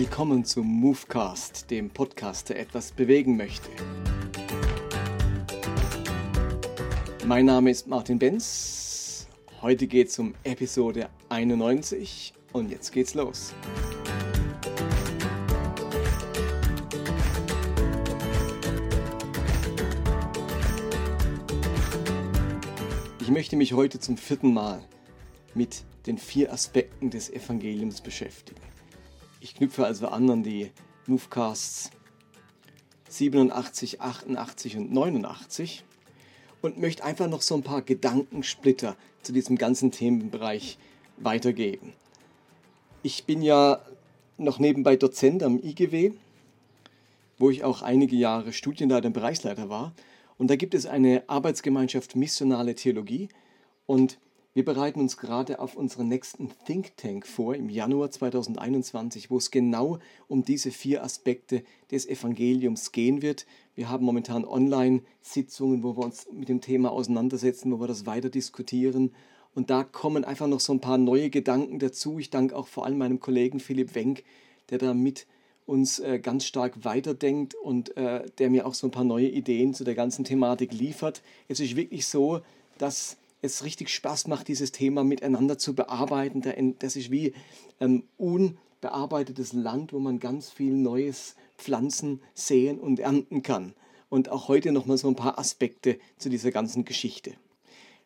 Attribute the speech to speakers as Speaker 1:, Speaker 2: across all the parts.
Speaker 1: Willkommen zum Movecast, dem Podcast, der etwas bewegen möchte. Mein Name ist Martin Benz. Heute geht es um Episode 91 und jetzt geht's los. Ich möchte mich heute zum vierten Mal mit den vier Aspekten des Evangeliums beschäftigen. Ich knüpfe also an an die Movecasts 87, 88 und 89 und möchte einfach noch so ein paar Gedankensplitter zu diesem ganzen Themenbereich weitergeben. Ich bin ja noch nebenbei Dozent am IGW, wo ich auch einige Jahre Studienleiter und Bereichsleiter war. Und da gibt es eine Arbeitsgemeinschaft Missionale Theologie und wir bereiten uns gerade auf unseren nächsten Think Tank vor im Januar 2021, wo es genau um diese vier Aspekte des Evangeliums gehen wird. Wir haben momentan Online-Sitzungen, wo wir uns mit dem Thema auseinandersetzen, wo wir das weiter diskutieren. Und da kommen einfach noch so ein paar neue Gedanken dazu. Ich danke auch vor allem meinem Kollegen Philipp Wenk, der da mit uns äh, ganz stark weiterdenkt und äh, der mir auch so ein paar neue Ideen zu der ganzen Thematik liefert. Es ist wirklich so, dass es richtig Spaß macht, dieses Thema miteinander zu bearbeiten. Das ist wie ähm, unbearbeitetes Land, wo man ganz viel Neues pflanzen, säen und ernten kann. Und auch heute nochmal so ein paar Aspekte zu dieser ganzen Geschichte.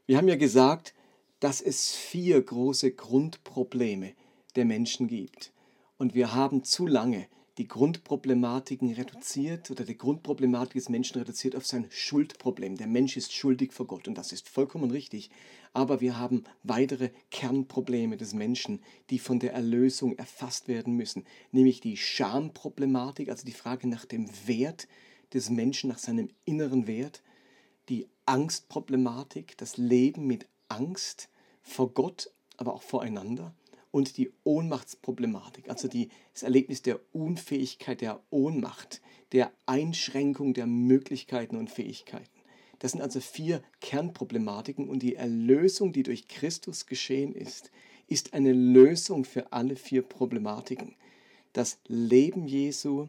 Speaker 1: Wir haben ja gesagt, dass es vier große Grundprobleme der Menschen gibt. Und wir haben zu lange die Grundproblematiken reduziert oder die Grundproblematik des Menschen reduziert auf sein Schuldproblem. Der Mensch ist schuldig vor Gott und das ist vollkommen richtig. Aber wir haben weitere Kernprobleme des Menschen, die von der Erlösung erfasst werden müssen, nämlich die Schamproblematik, also die Frage nach dem Wert des Menschen, nach seinem inneren Wert, die Angstproblematik, das Leben mit Angst vor Gott, aber auch voreinander und die Ohnmachtsproblematik, also die, das Erlebnis der Unfähigkeit, der Ohnmacht, der Einschränkung der Möglichkeiten und Fähigkeiten. Das sind also vier Kernproblematiken und die Erlösung, die durch Christus geschehen ist, ist eine Lösung für alle vier Problematiken. Das Leben Jesu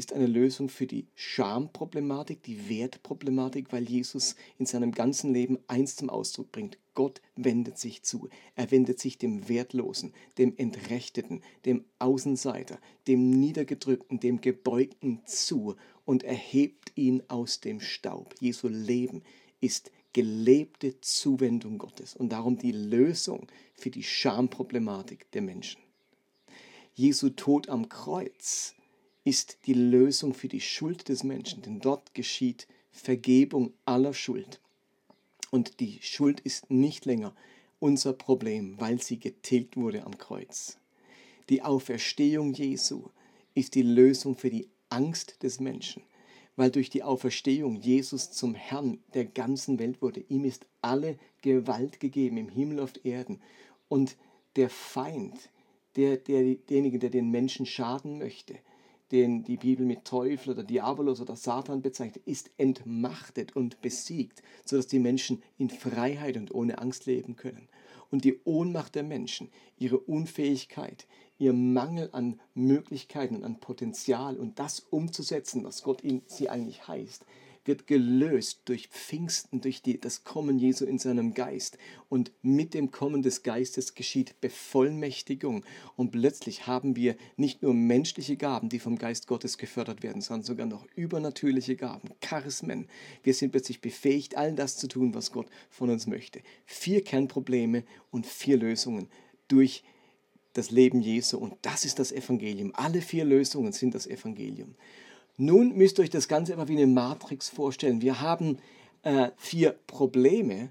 Speaker 1: ist eine Lösung für die Schamproblematik, die Wertproblematik, weil Jesus in seinem ganzen Leben eins zum Ausdruck bringt. Gott wendet sich zu. Er wendet sich dem Wertlosen, dem Entrechteten, dem Außenseiter, dem Niedergedrückten, dem Gebeugten zu und erhebt ihn aus dem Staub. Jesu Leben ist gelebte Zuwendung Gottes und darum die Lösung für die Schamproblematik der Menschen. Jesu Tod am Kreuz ist die Lösung für die Schuld des Menschen, denn dort geschieht Vergebung aller Schuld. Und die Schuld ist nicht länger unser Problem, weil sie getilgt wurde am Kreuz. Die Auferstehung Jesu ist die Lösung für die Angst des Menschen, weil durch die Auferstehung Jesus zum Herrn der ganzen Welt wurde. Ihm ist alle Gewalt gegeben im Himmel auf Erden. Und der Feind, der, der, derjenige, der den Menschen schaden möchte, den die Bibel mit Teufel oder Diabolos oder Satan bezeichnet, ist entmachtet und besiegt, sodass die Menschen in Freiheit und ohne Angst leben können. Und die Ohnmacht der Menschen, ihre Unfähigkeit, ihr Mangel an Möglichkeiten und an Potenzial und das umzusetzen, was Gott ihnen sie eigentlich heißt, wird gelöst durch Pfingsten, durch die, das Kommen Jesu in seinem Geist. Und mit dem Kommen des Geistes geschieht Bevollmächtigung. Und plötzlich haben wir nicht nur menschliche Gaben, die vom Geist Gottes gefördert werden, sondern sogar noch übernatürliche Gaben, Charismen. Wir sind plötzlich befähigt, all das zu tun, was Gott von uns möchte. Vier Kernprobleme und vier Lösungen durch das Leben Jesu. Und das ist das Evangelium. Alle vier Lösungen sind das Evangelium. Nun müsst ihr euch das Ganze aber wie eine Matrix vorstellen. Wir haben äh, vier Probleme.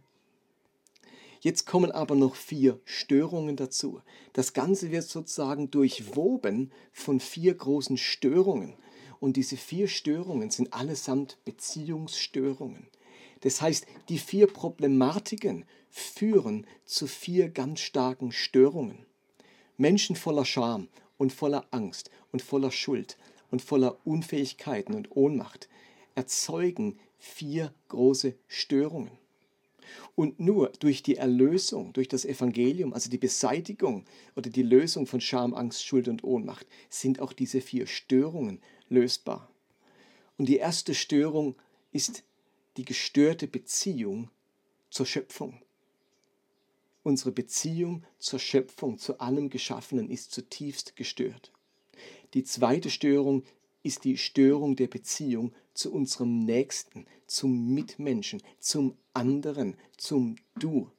Speaker 1: Jetzt kommen aber noch vier Störungen dazu. Das Ganze wird sozusagen durchwoben von vier großen Störungen. Und diese vier Störungen sind allesamt Beziehungsstörungen. Das heißt, die vier Problematiken führen zu vier ganz starken Störungen. Menschen voller Scham und voller Angst und voller Schuld und voller Unfähigkeiten und Ohnmacht erzeugen vier große Störungen. Und nur durch die Erlösung, durch das Evangelium, also die Beseitigung oder die Lösung von Scham, Angst, Schuld und Ohnmacht, sind auch diese vier Störungen lösbar. Und die erste Störung ist die gestörte Beziehung zur Schöpfung. Unsere Beziehung zur Schöpfung, zu allem Geschaffenen ist zutiefst gestört. Die zweite Störung ist die Störung der Beziehung zu unserem Nächsten, zum Mitmenschen, zum anderen, zum Du.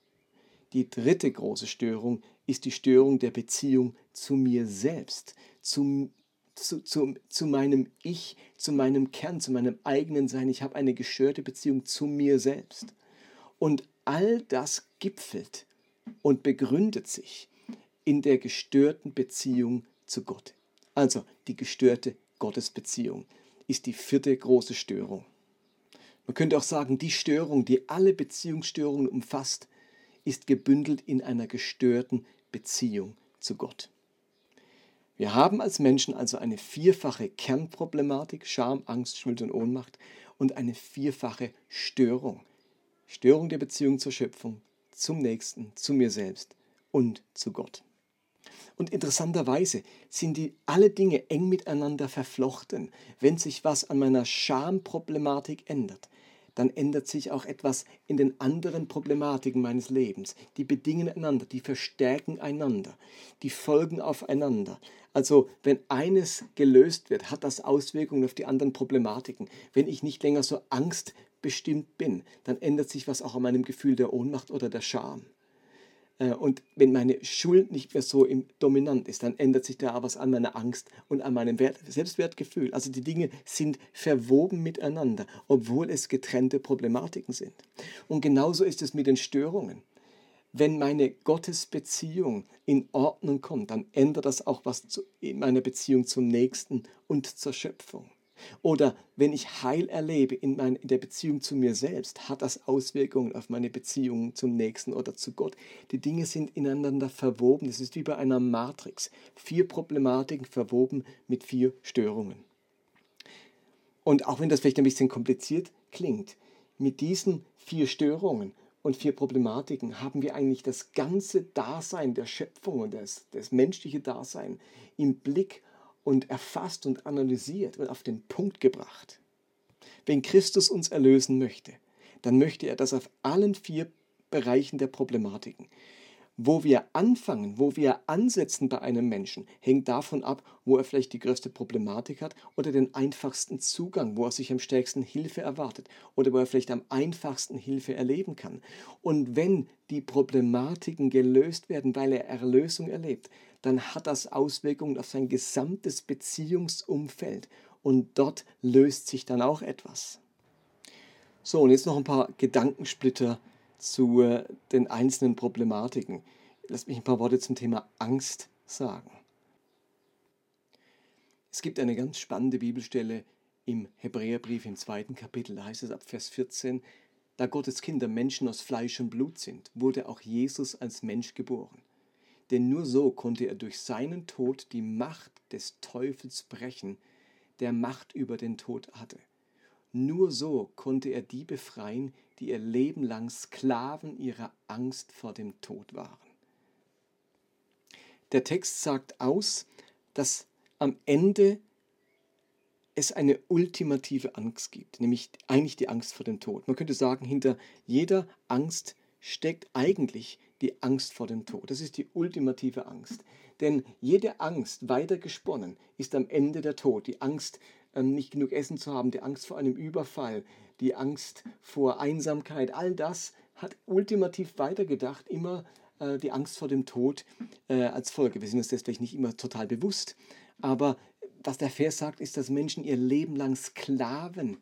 Speaker 1: Die dritte große Störung ist die Störung der Beziehung zu mir selbst, zum, zu, zu, zu meinem Ich, zu meinem Kern, zu meinem eigenen Sein. Ich habe eine gestörte Beziehung zu mir selbst. Und all das gipfelt und begründet sich in der gestörten Beziehung zu Gott. Also die gestörte Gottesbeziehung ist die vierte große Störung. Man könnte auch sagen, die Störung, die alle Beziehungsstörungen umfasst, ist gebündelt in einer gestörten Beziehung zu Gott. Wir haben als Menschen also eine vierfache Kernproblematik, Scham, Angst, Schuld und Ohnmacht und eine vierfache Störung. Störung der Beziehung zur Schöpfung, zum Nächsten, zu mir selbst und zu Gott. Und interessanterweise sind die alle Dinge eng miteinander verflochten. Wenn sich was an meiner Schamproblematik ändert, dann ändert sich auch etwas in den anderen Problematiken meines Lebens. Die bedingen einander, die verstärken einander, die folgen aufeinander. Also wenn eines gelöst wird, hat das Auswirkungen auf die anderen Problematiken. Wenn ich nicht länger so angstbestimmt bin, dann ändert sich was auch an meinem Gefühl der Ohnmacht oder der Scham. Äh, und wenn meine Schuld nicht mehr so dominant ist, dann ändert sich da was an meiner Angst und an meinem Wert, Selbstwertgefühl. Also die Dinge sind verwoben miteinander, obwohl es getrennte Problematiken sind. Und genauso ist es mit den Störungen. Wenn meine Gottesbeziehung in Ordnung kommt, dann ändert das auch was in meiner Beziehung zum Nächsten und zur Schöpfung. Oder wenn ich Heil erlebe in, mein, in der Beziehung zu mir selbst, hat das Auswirkungen auf meine Beziehung zum Nächsten oder zu Gott. Die Dinge sind ineinander verwoben. Es ist wie bei einer Matrix. Vier Problematiken verwoben mit vier Störungen. Und auch wenn das vielleicht ein bisschen kompliziert klingt, mit diesen vier Störungen und vier Problematiken haben wir eigentlich das ganze Dasein der Schöpfung und das, das menschliche Dasein im Blick und erfasst und analysiert und auf den Punkt gebracht. Wenn Christus uns erlösen möchte, dann möchte er das auf allen vier Bereichen der Problematiken. Wo wir anfangen, wo wir ansetzen bei einem Menschen, hängt davon ab, wo er vielleicht die größte Problematik hat oder den einfachsten Zugang, wo er sich am stärksten Hilfe erwartet oder wo er vielleicht am einfachsten Hilfe erleben kann. Und wenn die Problematiken gelöst werden, weil er Erlösung erlebt, dann hat das Auswirkungen auf sein gesamtes Beziehungsumfeld und dort löst sich dann auch etwas. So, und jetzt noch ein paar Gedankensplitter zu äh, den einzelnen Problematiken. Lass mich ein paar Worte zum Thema Angst sagen. Es gibt eine ganz spannende Bibelstelle im Hebräerbrief im zweiten Kapitel, da heißt es ab Vers 14, da Gottes Kinder Menschen aus Fleisch und Blut sind, wurde auch Jesus als Mensch geboren denn nur so konnte er durch seinen Tod die Macht des Teufels brechen, der Macht über den Tod hatte. Nur so konnte er die befreien, die ihr Leben lang Sklaven ihrer Angst vor dem Tod waren. Der Text sagt aus, dass am Ende es eine ultimative Angst gibt, nämlich eigentlich die Angst vor dem Tod. Man könnte sagen, hinter jeder Angst steckt eigentlich die Angst vor dem Tod. Das ist die ultimative Angst. Denn jede Angst, weiter gesponnen, ist am Ende der Tod. Die Angst, ähm, nicht genug Essen zu haben, die Angst vor einem Überfall, die Angst vor Einsamkeit, all das hat ultimativ weitergedacht, immer äh, die Angst vor dem Tod äh, als Folge. Wir sind uns das vielleicht nicht immer total bewusst, aber was der Vers sagt, ist, dass Menschen ihr Leben lang Sklaven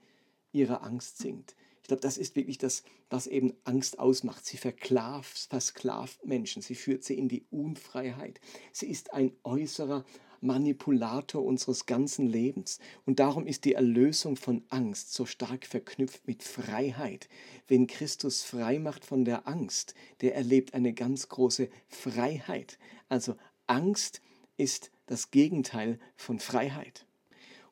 Speaker 1: ihrer Angst sind. Ich glaube, das ist wirklich das, was eben Angst ausmacht. Sie versklavt, versklavt Menschen, sie führt sie in die Unfreiheit. Sie ist ein äußerer Manipulator unseres ganzen Lebens. Und darum ist die Erlösung von Angst so stark verknüpft mit Freiheit. Wenn Christus frei macht von der Angst, der erlebt eine ganz große Freiheit. Also Angst ist das Gegenteil von Freiheit.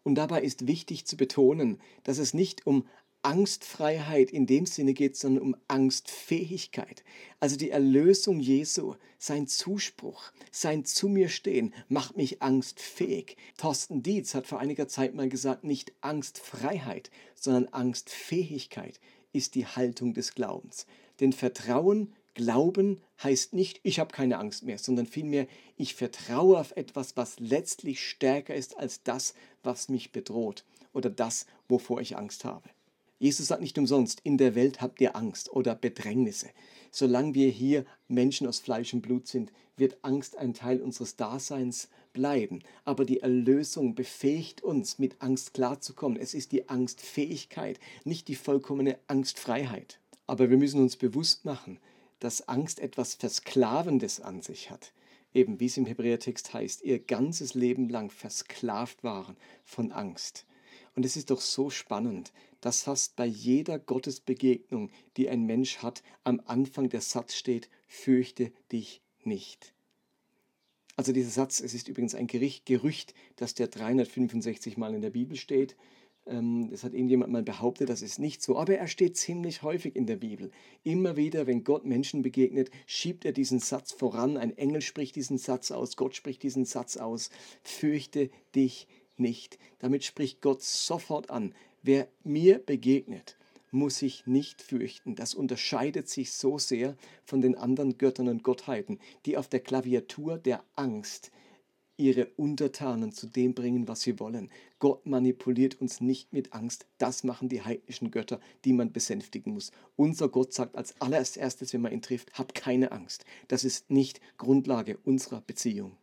Speaker 1: Und dabei ist wichtig zu betonen, dass es nicht um Angstfreiheit in dem Sinne geht, sondern um Angstfähigkeit. Also die Erlösung Jesu, sein Zuspruch, sein Zu mir stehen, macht mich angstfähig. Thorsten Dietz hat vor einiger Zeit mal gesagt, nicht Angstfreiheit, sondern Angstfähigkeit ist die Haltung des Glaubens. Denn Vertrauen, Glauben heißt nicht, ich habe keine Angst mehr, sondern vielmehr, ich vertraue auf etwas, was letztlich stärker ist als das, was mich bedroht oder das, wovor ich Angst habe. Jesus sagt nicht umsonst, in der Welt habt ihr Angst oder Bedrängnisse. Solange wir hier Menschen aus Fleisch und Blut sind, wird Angst ein Teil unseres Daseins bleiben. Aber die Erlösung befähigt uns, mit Angst klarzukommen. Es ist die Angstfähigkeit, nicht die vollkommene Angstfreiheit. Aber wir müssen uns bewusst machen, dass Angst etwas Versklavendes an sich hat. Eben wie es im Hebräertext heißt, ihr ganzes Leben lang versklavt waren von Angst. Und es ist doch so spannend, dass fast bei jeder Gottesbegegnung, die ein Mensch hat, am Anfang der Satz steht, fürchte dich nicht. Also dieser Satz, es ist übrigens ein Gerücht, dass der 365 Mal in der Bibel steht. Ähm, das hat irgendjemand mal behauptet, das ist nicht so, aber er steht ziemlich häufig in der Bibel. Immer wieder, wenn Gott Menschen begegnet, schiebt er diesen Satz voran. Ein Engel spricht diesen Satz aus, Gott spricht diesen Satz aus. Fürchte dich nicht. Damit spricht Gott sofort an, wer mir begegnet, muss sich nicht fürchten. Das unterscheidet sich so sehr von den anderen Göttern und Gottheiten, die auf der Klaviatur der Angst ihre Untertanen zu dem bringen, was sie wollen. Gott manipuliert uns nicht mit Angst. Das machen die heidnischen Götter, die man besänftigen muss. Unser Gott sagt als allererstes, wenn man ihn trifft, hab keine Angst. Das ist nicht Grundlage unserer Beziehung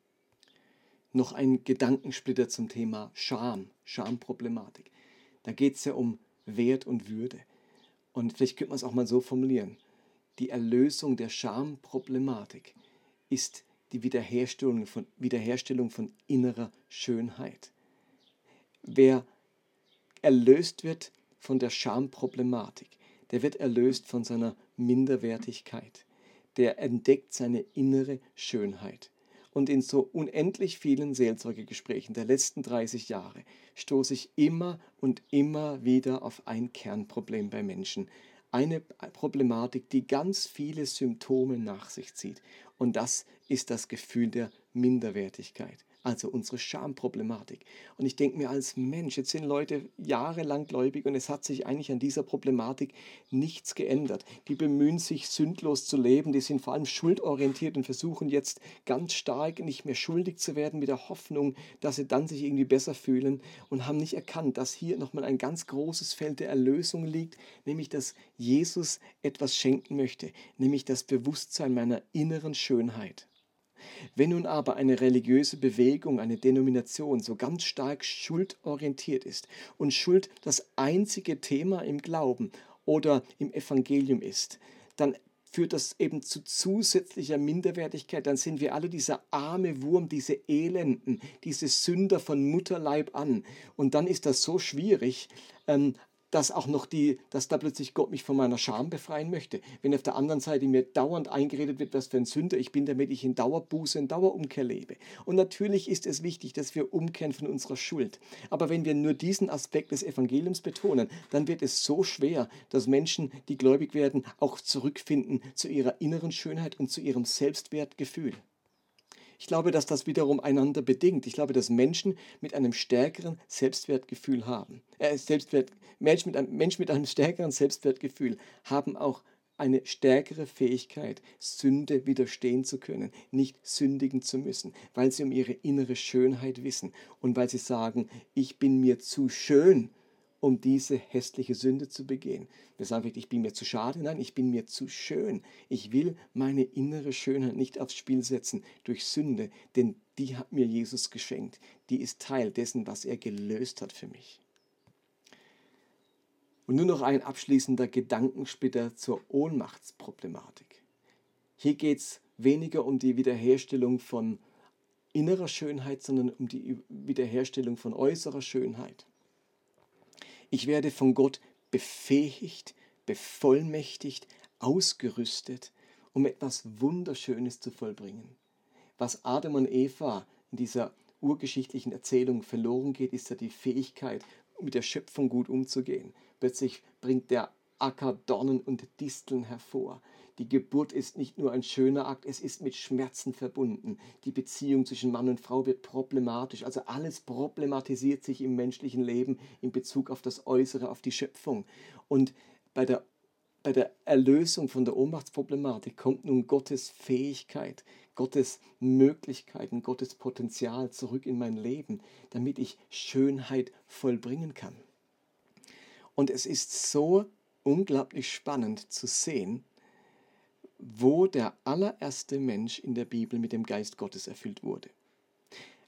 Speaker 1: noch ein Gedankensplitter zum Thema Scham, Schamproblematik. Da geht es ja um Wert und Würde. Und vielleicht könnte man es auch mal so formulieren. Die Erlösung der Schamproblematik ist die Wiederherstellung von, Wiederherstellung von innerer Schönheit. Wer erlöst wird von der Schamproblematik, der wird erlöst von seiner Minderwertigkeit. Der entdeckt seine innere Schönheit. Und in so unendlich vielen Seelsorgegesprächen der letzten 30 Jahre stoße ich immer und immer wieder auf ein Kernproblem bei Menschen. Eine Problematik, die ganz viele Symptome nach sich zieht. Und das ist das Gefühl der Minderwertigkeit also unsere Schamproblematik. Und ich denke mir als Mensch, jetzt sind Leute jahrelang gläubig und es hat sich eigentlich an dieser Problematik nichts geändert. Die bemühen sich, sündlos zu leben, die sind vor allem schuldorientiert und versuchen jetzt ganz stark nicht mehr schuldig zu werden mit der Hoffnung, dass sie dann sich irgendwie besser fühlen und haben nicht erkannt, dass hier nochmal ein ganz großes Feld der Erlösung liegt, nämlich dass Jesus etwas schenken möchte, nämlich das Bewusstsein meiner inneren Schönheit. Wenn nun aber eine religiöse Bewegung, eine Denomination so ganz stark schuldorientiert ist und Schuld das einzige Thema im Glauben oder im Evangelium ist, dann führt das eben zu zusätzlicher Minderwertigkeit. Dann sind wir alle dieser arme Wurm, diese Elenden, diese Sünder von Mutterleib an. Und dann ist das so schwierig, ähm, dass auch noch die, dass da plötzlich Gott mich von meiner Scham befreien möchte. Wenn auf der anderen Seite mir dauernd eingeredet wird, was für ein Sünder ich bin, damit ich in Dauerbuße, in Dauerumkehr lebe. Und natürlich ist es wichtig, dass wir umkehren von unserer Schuld. Aber wenn wir nur diesen Aspekt des Evangeliums betonen, dann wird es so schwer, dass Menschen, die gläubig werden, auch zurückfinden zu ihrer inneren Schönheit und zu ihrem Selbstwertgefühl. Ich glaube, dass das wiederum einander bedingt. Ich glaube, dass Menschen mit einem stärkeren Selbstwertgefühl haben. Äh, Selbstwert, Menschen, mit einem, Menschen mit einem stärkeren Selbstwertgefühl haben auch eine stärkere Fähigkeit, Sünde widerstehen zu können, nicht sündigen zu müssen, weil sie um ihre innere Schönheit wissen und weil sie sagen, ich bin mir zu schön, um diese hässliche Sünde zu begehen. Wir sagen vielleicht, ich bin mir zu schade, nein, ich bin mir zu schön. Ich will meine innere Schönheit nicht aufs Spiel setzen durch Sünde, denn die hat mir Jesus geschenkt. Die ist Teil dessen, was er gelöst hat für mich. Und nur noch ein abschließender Gedankensplitter zur Ohnmachtsproblematik. Hier geht es weniger um die Wiederherstellung von innerer Schönheit, sondern um die Wiederherstellung von äußerer Schönheit. Ich werde von Gott befähigt, bevollmächtigt, ausgerüstet, um etwas Wunderschönes zu vollbringen. Was Adam und Eva in dieser urgeschichtlichen Erzählung verloren geht, ist ja die Fähigkeit, mit der Schöpfung gut umzugehen. Plötzlich bringt der Acker Dornen und Disteln hervor. Die Geburt ist nicht nur ein schöner Akt, es ist mit Schmerzen verbunden. Die Beziehung zwischen Mann und Frau wird problematisch. Also alles problematisiert sich im menschlichen Leben in Bezug auf das Äußere, auf die Schöpfung. Und bei der, bei der Erlösung von der Ohnmachtsproblematik kommt nun Gottes Fähigkeit, Gottes Möglichkeiten, Gottes Potenzial zurück in mein Leben, damit ich Schönheit vollbringen kann. Und es ist so unglaublich spannend zu sehen, wo der allererste Mensch in der Bibel mit dem Geist Gottes erfüllt wurde.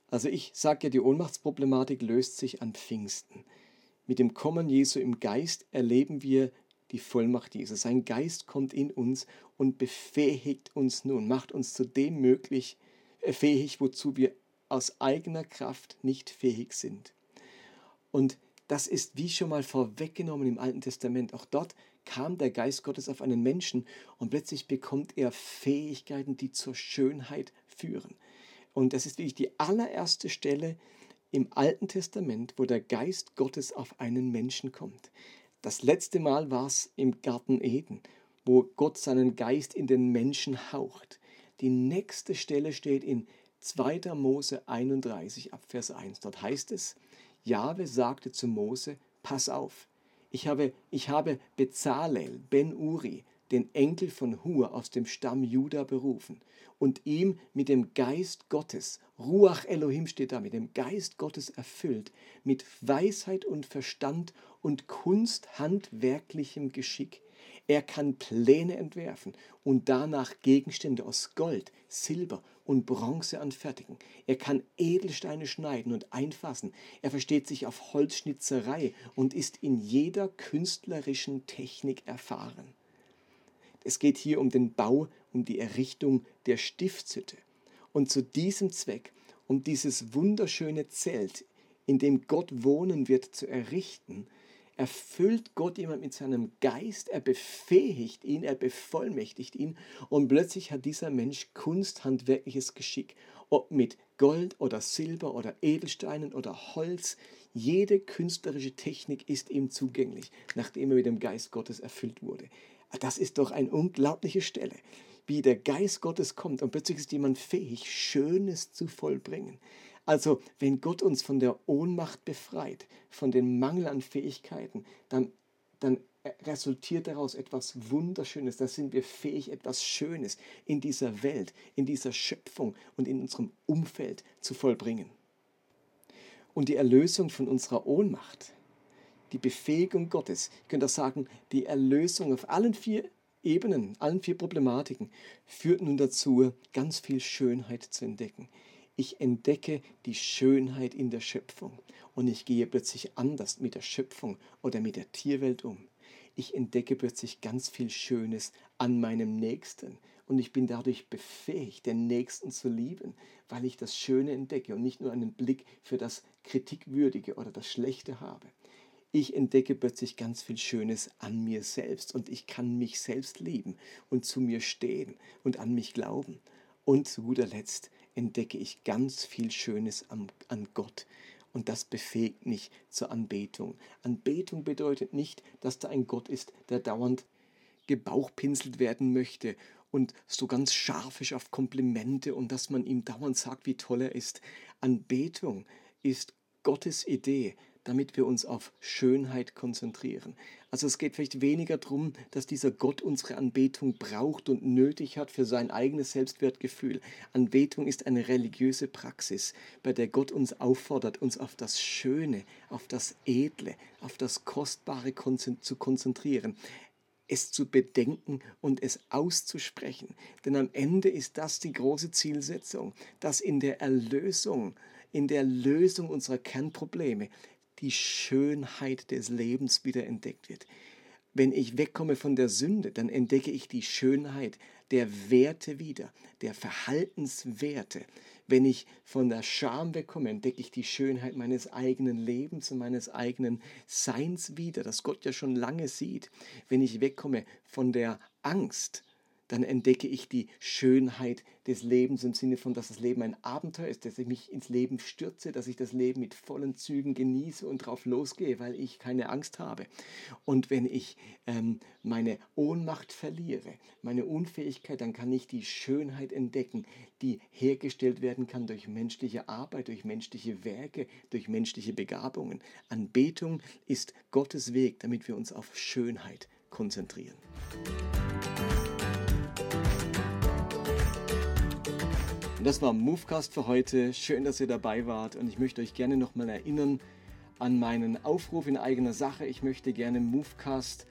Speaker 1: Also ich sage ja, die Ohnmachtsproblematik löst sich an Pfingsten. Mit dem Kommen Jesu im Geist erleben wir die Vollmacht Jesu. Sein Geist kommt in uns und befähigt uns nun, macht uns zu dem möglich, äh, fähig, wozu wir aus eigener Kraft nicht fähig sind. Und das ist wie schon mal vorweggenommen im Alten Testament. Auch dort kam der Geist Gottes auf einen Menschen und plötzlich bekommt er Fähigkeiten, die zur Schönheit führen. Und das ist wirklich die allererste Stelle im Alten Testament, wo der Geist Gottes auf einen Menschen kommt. Das letzte Mal war es im Garten Eden, wo Gott seinen Geist in den Menschen haucht. Die nächste Stelle steht in 2. Mose 31 ab Vers 1. Dort heißt es, Jahwe sagte zu Mose, pass auf, ich habe, ich habe Bezalel, Ben Uri, den Enkel von Hur aus dem Stamm Juda berufen und ihm mit dem Geist Gottes, Ruach Elohim steht da, mit dem Geist Gottes erfüllt, mit Weisheit und Verstand und kunsthandwerklichem Geschick. Er kann Pläne entwerfen und danach Gegenstände aus Gold, Silber und Bronze anfertigen. Er kann Edelsteine schneiden und einfassen. Er versteht sich auf Holzschnitzerei und ist in jeder künstlerischen Technik erfahren. Es geht hier um den Bau, um die Errichtung der Stiftshütte. Und zu diesem Zweck, um dieses wunderschöne Zelt, in dem Gott wohnen wird, zu errichten, erfüllt Gott jemand mit seinem Geist, er befähigt ihn, er bevollmächtigt ihn und plötzlich hat dieser Mensch kunsthandwerkliches Geschick, ob mit Gold oder Silber oder Edelsteinen oder Holz. Jede künstlerische Technik ist ihm zugänglich, nachdem er mit dem Geist Gottes erfüllt wurde. Das ist doch eine unglaubliche Stelle, wie der Geist Gottes kommt und plötzlich ist jemand fähig, Schönes zu vollbringen. Also wenn Gott uns von der Ohnmacht befreit, von dem Mangel an Fähigkeiten, dann, dann resultiert daraus etwas Wunderschönes. Da sind wir fähig, etwas Schönes in dieser Welt, in dieser Schöpfung und in unserem Umfeld zu vollbringen. Und die Erlösung von unserer Ohnmacht, die Befähigung Gottes, ich könnte auch sagen, die Erlösung auf allen vier Ebenen, allen vier Problematiken, führt nun dazu, ganz viel Schönheit zu entdecken. Ich entdecke die Schönheit in der Schöpfung und ich gehe plötzlich anders mit der Schöpfung oder mit der Tierwelt um. Ich entdecke plötzlich ganz viel Schönes an meinem Nächsten und ich bin dadurch befähigt, den Nächsten zu lieben, weil ich das Schöne entdecke und nicht nur einen Blick für das Kritikwürdige oder das Schlechte habe. Ich entdecke plötzlich ganz viel Schönes an mir selbst und ich kann mich selbst lieben und zu mir stehen und an mich glauben. Und zu guter Letzt entdecke ich ganz viel Schönes an, an Gott. Und das befähigt mich zur Anbetung. Anbetung bedeutet nicht, dass da ein Gott ist, der dauernd gebauchpinselt werden möchte und so ganz scharf ist auf Komplimente und dass man ihm dauernd sagt, wie toll er ist. Anbetung ist Gottes Idee, damit wir uns auf Schönheit konzentrieren. Also es geht vielleicht weniger darum, dass dieser Gott unsere Anbetung braucht und nötig hat für sein eigenes Selbstwertgefühl. Anbetung ist eine religiöse Praxis, bei der Gott uns auffordert, uns auf das Schöne, auf das Edle, auf das Kostbare zu konzentrieren es zu bedenken und es auszusprechen. Denn am Ende ist das die große Zielsetzung, dass in der Erlösung, in der Lösung unserer Kernprobleme die Schönheit des Lebens wieder entdeckt wird. Wenn ich wegkomme von der Sünde, dann entdecke ich die Schönheit der Werte wieder, der Verhaltenswerte. Wenn ich von der Scham wegkomme, entdecke ich die Schönheit meines eigenen Lebens und meines eigenen Seins wieder, das Gott ja schon lange sieht. Wenn ich wegkomme von der Angst, dann entdecke ich die Schönheit des Lebens im Sinne von, dass das Leben ein Abenteuer ist, dass ich mich ins Leben stürze, dass ich das Leben mit vollen Zügen genieße und drauf losgehe, weil ich keine Angst habe. Und wenn ich ähm, meine Ohnmacht verliere, meine Unfähigkeit, dann kann ich die Schönheit entdecken, die hergestellt werden kann durch menschliche Arbeit, durch menschliche Werke, durch menschliche Begabungen. Anbetung ist Gottes Weg, damit wir uns auf Schönheit konzentrieren. Das war Movecast für heute. Schön, dass ihr dabei wart und ich möchte euch gerne nochmal erinnern an meinen Aufruf in eigener Sache. Ich möchte gerne Movecast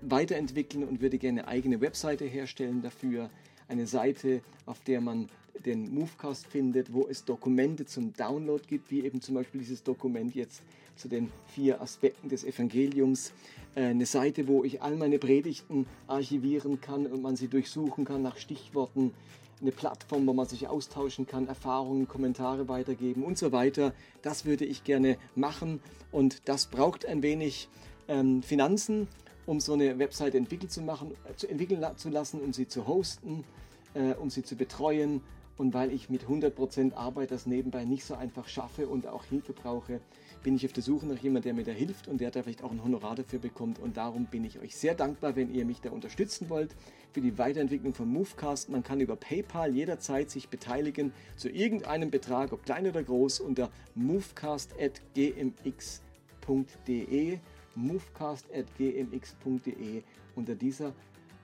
Speaker 1: weiterentwickeln und würde gerne eine eigene Webseite herstellen dafür. Eine Seite, auf der man den Movecast findet, wo es Dokumente zum Download gibt, wie eben zum Beispiel dieses Dokument jetzt zu den vier Aspekten des Evangeliums. Äh, eine Seite, wo ich all meine Predigten archivieren kann und man sie durchsuchen kann nach Stichworten eine Plattform, wo man sich austauschen kann, Erfahrungen, Kommentare weitergeben und so weiter. Das würde ich gerne machen und das braucht ein wenig ähm, Finanzen, um so eine Webseite entwickelt zu machen, äh, zu entwickeln zu lassen, um sie zu hosten, äh, um sie zu betreuen und weil ich mit 100% Arbeit das nebenbei nicht so einfach schaffe und auch Hilfe brauche, bin ich auf der Suche nach jemandem, der mir da hilft und der da vielleicht auch ein Honorar dafür bekommt. Und darum bin ich euch sehr dankbar, wenn ihr mich da unterstützen wollt für die Weiterentwicklung von Movecast. Man kann über PayPal jederzeit sich beteiligen zu irgendeinem Betrag, ob klein oder groß, unter movecast.gmx.de movecast.gmx.de unter dieser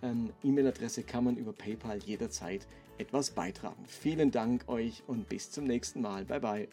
Speaker 1: ähm, E-Mail-Adresse kann man über PayPal jederzeit etwas beitragen. Vielen Dank euch und bis zum nächsten Mal. Bye bye.